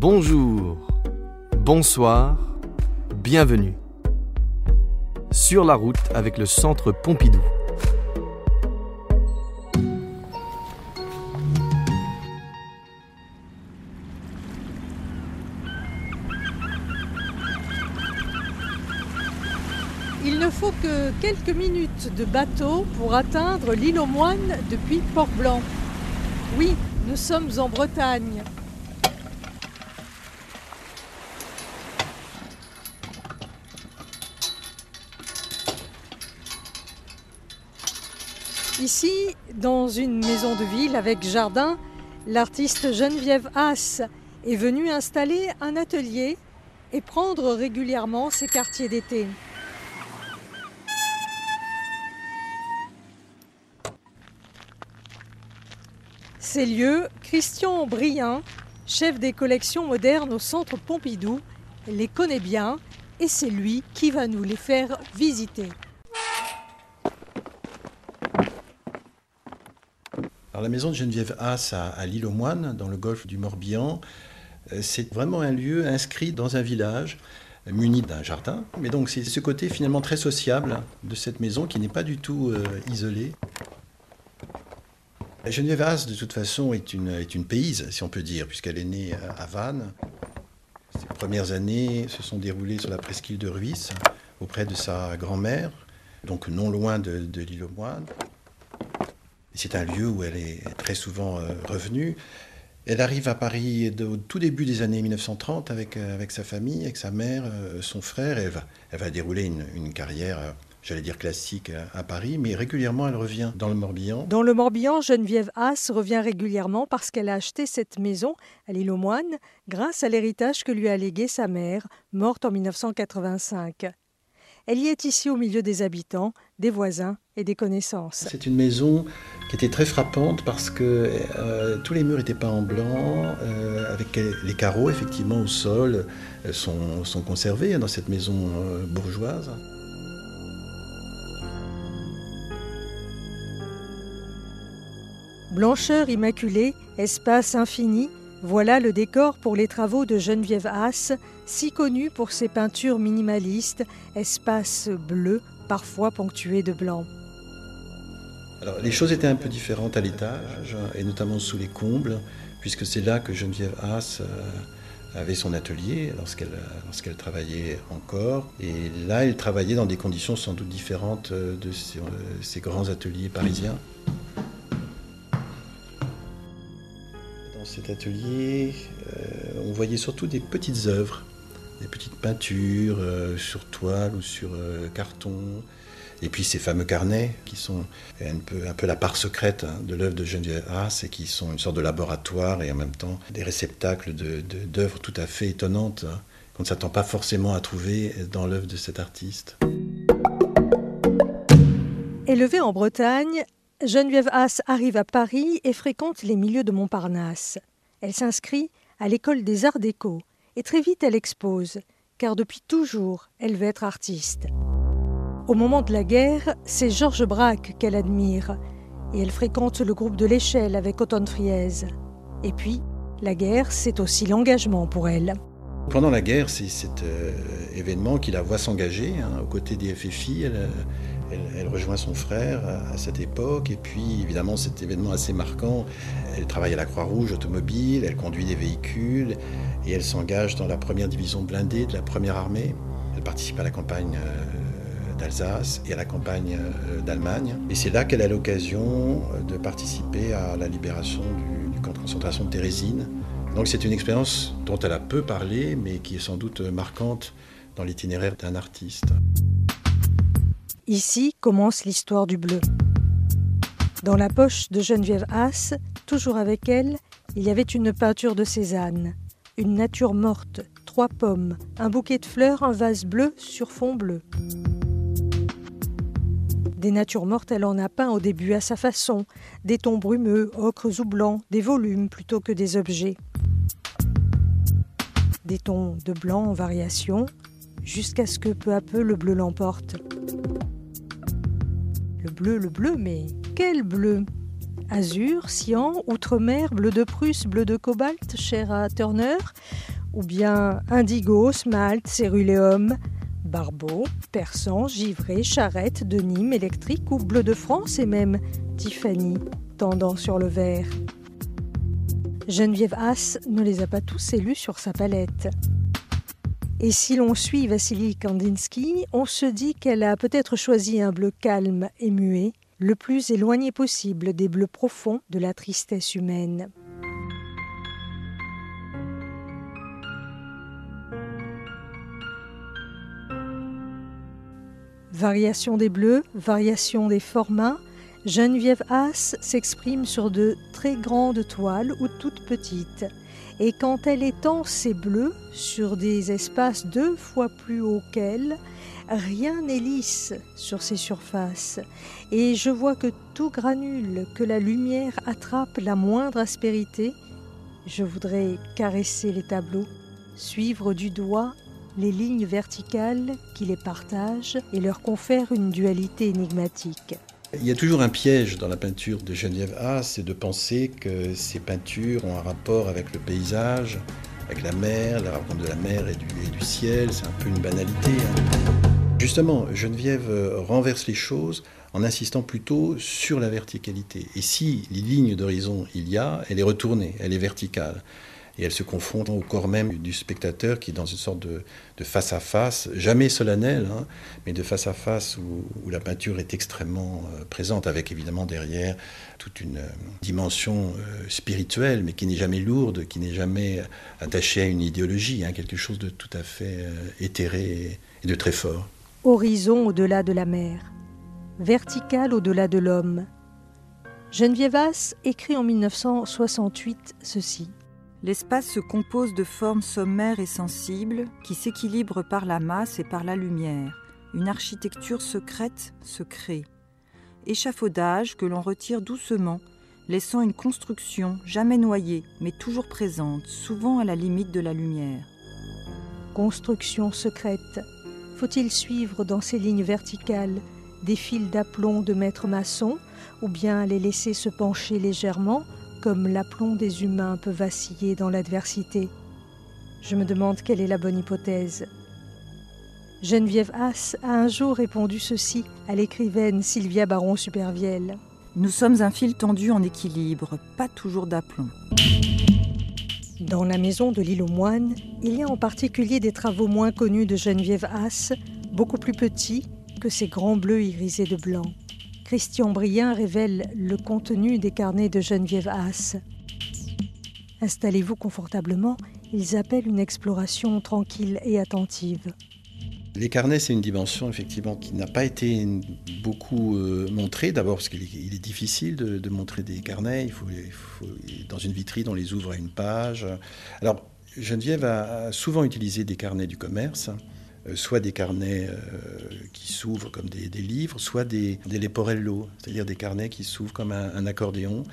Bonjour, bonsoir, bienvenue. Sur la route avec le Centre Pompidou. Il ne faut que quelques minutes de bateau pour atteindre l'île aux moines depuis Port-Blanc. Oui, nous sommes en Bretagne. Ici, dans une maison de ville avec jardin, l'artiste Geneviève Haas est venue installer un atelier et prendre régulièrement ses quartiers d'été. Ces lieux, Christian Brien, chef des collections modernes au centre Pompidou, les connaît bien et c'est lui qui va nous les faire visiter. La maison de Geneviève Haas à, à l'île aux Moines, dans le golfe du Morbihan, euh, c'est vraiment un lieu inscrit dans un village euh, muni d'un jardin. Mais donc c'est ce côté finalement très sociable de cette maison qui n'est pas du tout euh, isolée. Geneviève Haas, de toute façon, est une, est si on peut dire, puisqu'elle est née à Vannes. Ses premières années se sont déroulées sur la presqu'île de Ruisse, auprès de sa grand-mère, donc non loin de, de l'île aux Moines. C'est un lieu où elle est très souvent euh, revenue. Elle arrive à Paris au tout début des années 1930 avec, euh, avec sa famille, avec sa mère, euh, son frère. Elle va, dérouler une, une carrière, j'allais dire classique, à Paris, mais régulièrement elle revient dans le Morbihan. Dans le Morbihan, Geneviève Haas revient régulièrement parce qu'elle a acheté cette maison à l'île aux Moines grâce à l'héritage que lui a légué sa mère, morte en 1985. Elle y est ici au milieu des habitants, des voisins et des connaissances. C'est une maison qui était très frappante parce que euh, tous les murs étaient peints en blanc, euh, avec les carreaux effectivement au sol euh, sont, sont conservés dans cette maison bourgeoise. Blancheur immaculée, espace infini, voilà le décor pour les travaux de Geneviève Haas, si connue pour ses peintures minimalistes, espace bleu, parfois ponctué de blanc. Les choses étaient un peu différentes à l'étage, et notamment sous les combles, puisque c'est là que Geneviève Haas euh, avait son atelier lorsqu'elle euh, lorsqu'elle travaillait encore. Et là, elle travaillait dans des conditions sans doute différentes euh, de ces, grands ateliers parisiens. Dans cet atelier, on voyait surtout des petites œuvres, des petites peintures euh, sur toile ou sur euh, carton. Et puis ces fameux carnets qui sont un peu, la part secrète hein, de l'œuvre de Geneviève Haas et qui sont une sorte de laboratoire et en même temps des réceptacles d'œuvres tout à fait étonnantes hein, qu'on ne s'attend pas forcément à trouver dans l'œuvre de cet artiste. Élevée en Bretagne, Geneviève Haas arrive à Paris et fréquente les milieux de Montparnasse. Elle s'inscrit à l'école des arts déco et très vite elle expose, car depuis toujours elle veut être artiste. Au moment de la guerre, c'est Georges Braque qu'elle admire et elle fréquente le groupe de l'échelle avec Autonne Friez. Et puis, la guerre, c'est aussi l'engagement pour elle. Pendant la guerre, c'est cet euh, événement qui la voit s'engager hein, aux côtés des FFI. Elle- rejoint son frère à, à cette époque. Et puis, évidemment, cet événement assez marquant, elle travaille à la Croix-Rouge automobile, elle conduit des véhicules et elle s'engage dans la première division blindée de la première armée. Elle participe à la campagne euh, d'Alsace et à la campagne euh, d'Allemagne. Et c'est là qu'elle a l'occasion euh, de participer à la libération du, du camp de concentration de Térésine. Donc c'est une expérience dont elle a peu parlé, mais qui est sans doute marquante dans l'itinéraire d'un artiste. Ici commence l'histoire du bleu. Dans la poche de Geneviève Haas, toujours avec elle, il y avait une peinture de Cézanne, une nature morte, trois pommes, un bouquet de fleurs, un vase bleu sur fond bleu. Des natures mortes, elle en a peint au début à sa façon, des tons brumeux, ocres ou blancs, des volumes plutôt que des objets. Des tons de blanc en variation, jusqu'à ce que peu à peu le bleu l'emporte. Le bleu, le bleu, mais quel bleu? Azur, cyan, outre-mer, bleu de Prusse, bleu de cobalt, cher à Turner, ou bien indigo, smalt, céruléum, barbeau, persan, givré, charrette, de Nîmes, électrique ou bleu de France et même Tiffany, tendant sur le vert. Geneviève Haas ne les a pas tous élus sur sa palette. Et si l'on suit Vassili Kandinsky, on se dit qu'elle a peut-être choisi un bleu calme et muet, le plus éloigné possible des bleus profonds de la tristesse humaine. Variation des bleus, variation des formats, Geneviève Haas s'exprime sur de très grandes toiles ou toutes petites. Et quand elle étend ses bleus sur des espaces deux fois plus hauts qu'elle, rien n'est lisse sur ces surfaces. Et je vois que tout granule, que la lumière attrape la moindre aspérité. Je voudrais caresser les tableaux, suivre du doigt les lignes verticales qui les partagent et leur confèrent une dualité énigmatique. Il y a toujours un piège dans la peinture de Geneviève A, c'est de penser que ces peintures ont un rapport avec le paysage, avec la mer, la rencontre de la mer et du, ciel, c'est un peu une banalité. Hein. Justement, Geneviève renverse les choses en insistant plutôt sur la verticalité. Et si les lignes d'horizon il y a, elle est retournée, elle est verticale et elle se confronte au corps même du spectateur qui est dans une sorte de, face-à-face, jamais solennel, hein, mais de face-à-face où, la peinture est extrêmement euh, présente, avec évidemment derrière toute une euh, dimension euh, spirituelle, mais qui n'est jamais lourde, qui n'est jamais attachée à une idéologie, hein, quelque chose de tout à fait éthéré et de très fort. Horizon au-delà de la mer, vertical au-delà de l'homme. Geneviève écrit en 1968 ceci. L'espace se compose de formes sommaires et sensibles qui s'équilibrent par la masse et par la lumière. Une architecture secrète se crée. Échafaudage que l'on retire doucement, laissant une construction jamais noyée, mais toujours présente, souvent à la limite de la lumière. Construction secrète. Faut-il suivre dans ces lignes verticales des fils d'aplomb de maître maçon, ou bien les laisser se pencher légèrement comme l'aplomb des humains peut vaciller dans l'adversité. Je me demande quelle est la bonne hypothèse. Geneviève Haas a un jour répondu ceci à l'écrivaine Sylvia Baron Supervielle. Nous sommes un fil tendu en équilibre, pas toujours d'aplomb. Dans la maison de l'île aux moines, il y a en particulier des travaux moins connus de Geneviève Haas, beaucoup plus petits que ces grands bleus irisés de blanc. Christian Brien révèle le contenu des carnets de Geneviève Haas. Installez-vous confortablement, ils appellent une exploration tranquille et attentive. Les carnets, c'est une dimension effectivement qui n'a pas été beaucoup euh, montrée. D'abord parce qu'il est, difficile de, montrer des carnets. Dans une vitrine, on les ouvre à une page. Alors, Geneviève a souvent utilisé des carnets du commerce. Euh, soit des carnets euh, qui s'ouvrent comme des, livres, soit des, des leporello, c'est-à-dire des carnets qui s'ouvrent comme un, accordéon,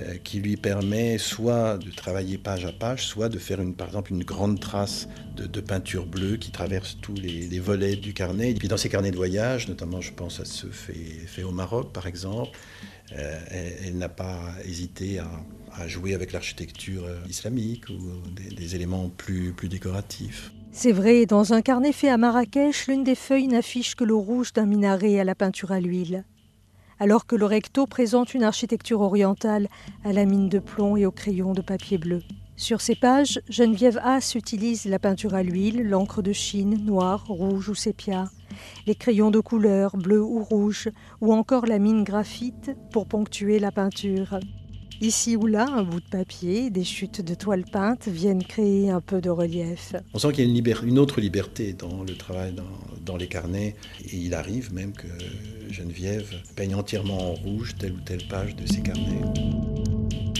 euh, qui lui permet soit de travailler page à page, soit de faire une, par exemple une grande trace de, peinture bleue qui traverse tous les, volets du carnet. Et puis dans ces carnets de voyage, notamment je pense à ceux faits fait au Maroc par exemple, elle, n'a pas hésité à, jouer avec l'architecture islamique ou des, éléments plus décoratifs. C'est vrai, dans un carnet fait à Marrakech, l'une des feuilles n'affiche que le rouge d'un minaret à la peinture à l'huile, alors que le recto présente une architecture orientale à la mine de plomb et au crayon de papier bleu. Sur ces pages, Geneviève Haas utilise la peinture à l'huile, l'encre de Chine, noire, rouge ou sépia, les crayons de couleur, bleu ou rouge, ou encore la mine graphite pour ponctuer la peinture. Ici ou là, un bout de papier, des chutes de toile peinte viennent créer un peu de relief. On sent qu'il y a une, autre liberté dans le travail, dans, les carnets. Et il arrive même que Geneviève peigne entièrement en rouge telle ou telle page de ses carnets.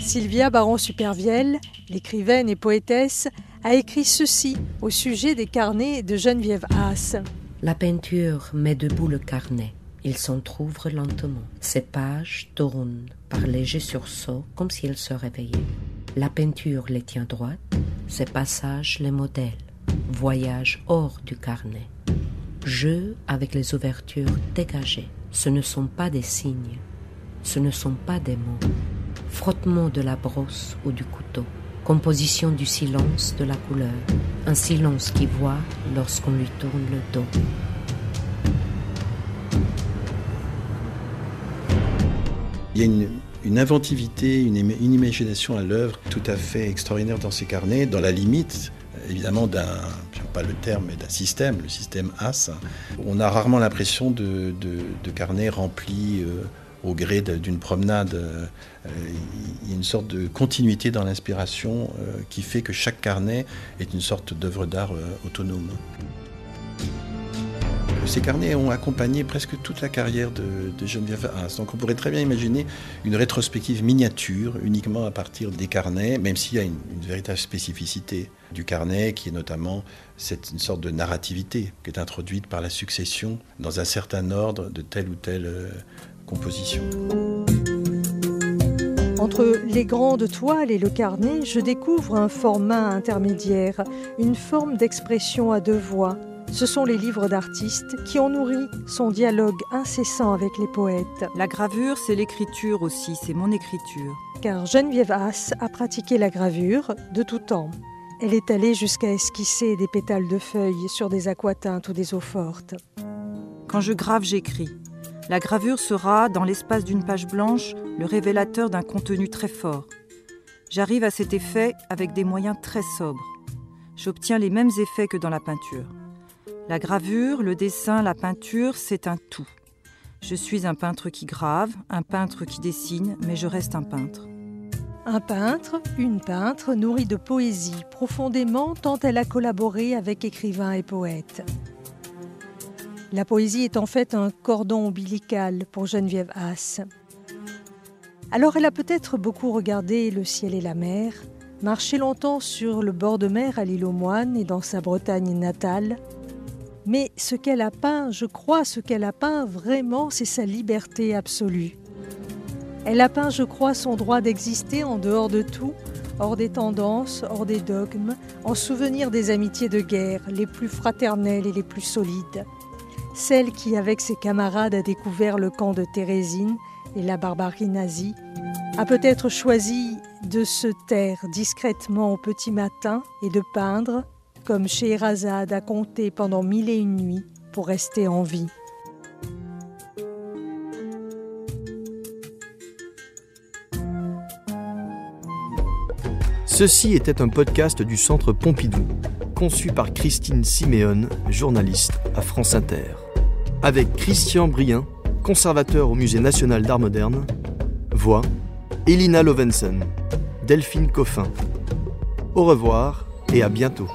Sylvia Baron-Supervielle, l'écrivaine et poétesse, a écrit ceci au sujet des carnets de Geneviève Haas. La peinture met debout le carnet. Il s'entr'ouvre lentement. Ses pages tournent par légers sursauts comme si se réveillait. La peinture les tient droites, ses passages les modèles. Voyage hors du carnet. Jeu avec les ouvertures dégagées. Ce ne sont pas des signes, ce ne sont pas des mots. Frottement de la brosse ou du couteau. Composition du silence, de la couleur. Un silence qui voit lorsqu'on lui tourne le dos. Il y a une, inventivité, une, imagination à l'œuvre tout à fait extraordinaire dans ces carnets, dans la limite évidemment d'un, pas le terme, mais d'un système, le système AS. On a rarement l'impression de carnets remplis euh, au gré d'une promenade. Euh, il y a une sorte de continuité dans l'inspiration euh, qui fait que chaque carnet est une sorte d'œuvre d'art autonome. Ces carnets ont accompagné presque toute la carrière de, de Geneviève Haas. Donc on pourrait très bien imaginer une rétrospective miniature uniquement à partir des carnets, même s'il y a une, véritable spécificité du carnet qui est notamment cette une sorte de narrativité qui est introduite par la succession dans un certain ordre de telle ou telle euh, composition. Entre les grandes toiles et le carnet, je découvre un format intermédiaire, une forme d'expression à deux voix, ce sont les livres d'artistes qui ont nourri son dialogue incessant avec les poètes. La gravure, c'est l'écriture aussi, c'est mon écriture. Car Geneviève Haas a pratiqué la gravure de tout temps. Elle est allée jusqu'à esquisser des pétales de feuilles sur des aquatintes ou des eaux fortes. Quand je grave, j'écris. La gravure sera, dans l'espace d'une page blanche, le révélateur d'un contenu très fort. J'arrive à cet effet avec des moyens très sobres. J'obtiens les mêmes effets que dans la peinture. La gravure, le dessin, la peinture, c'est un tout. Je suis un peintre qui grave, un peintre qui dessine, mais je reste un peintre. Un peintre, une peintre nourrie de poésie profondément tant elle a collaboré avec écrivains et poètes. La poésie est en fait un cordon ombilical pour Geneviève Haas. Alors elle a peut-être beaucoup regardé le ciel et la mer, marché longtemps sur le bord de mer à l'île aux Moines et dans sa Bretagne natale, mais ce qu'elle a peint, je crois, ce qu'elle a peint vraiment, c'est sa liberté absolue. Elle a peint, je crois, son droit d'exister en dehors de tout, hors des tendances, hors des dogmes, en souvenir des amitiés de guerre, les plus fraternelles et les plus solides. Celle qui, avec ses camarades, a découvert le camp de Thérésine et la barbarie nazie, a peut-être choisi de se taire discrètement au petit matin et de peindre, comme Scheherazade a compté pendant mille et une nuits pour rester en vie. Ceci était un podcast du Centre Pompidou, conçu par Christine Siméon, journaliste à France Inter. Avec Christian Brien, conservateur au Musée national d'art moderne, voix Elina Lovensen, Delphine Coffin. Au revoir et à bientôt.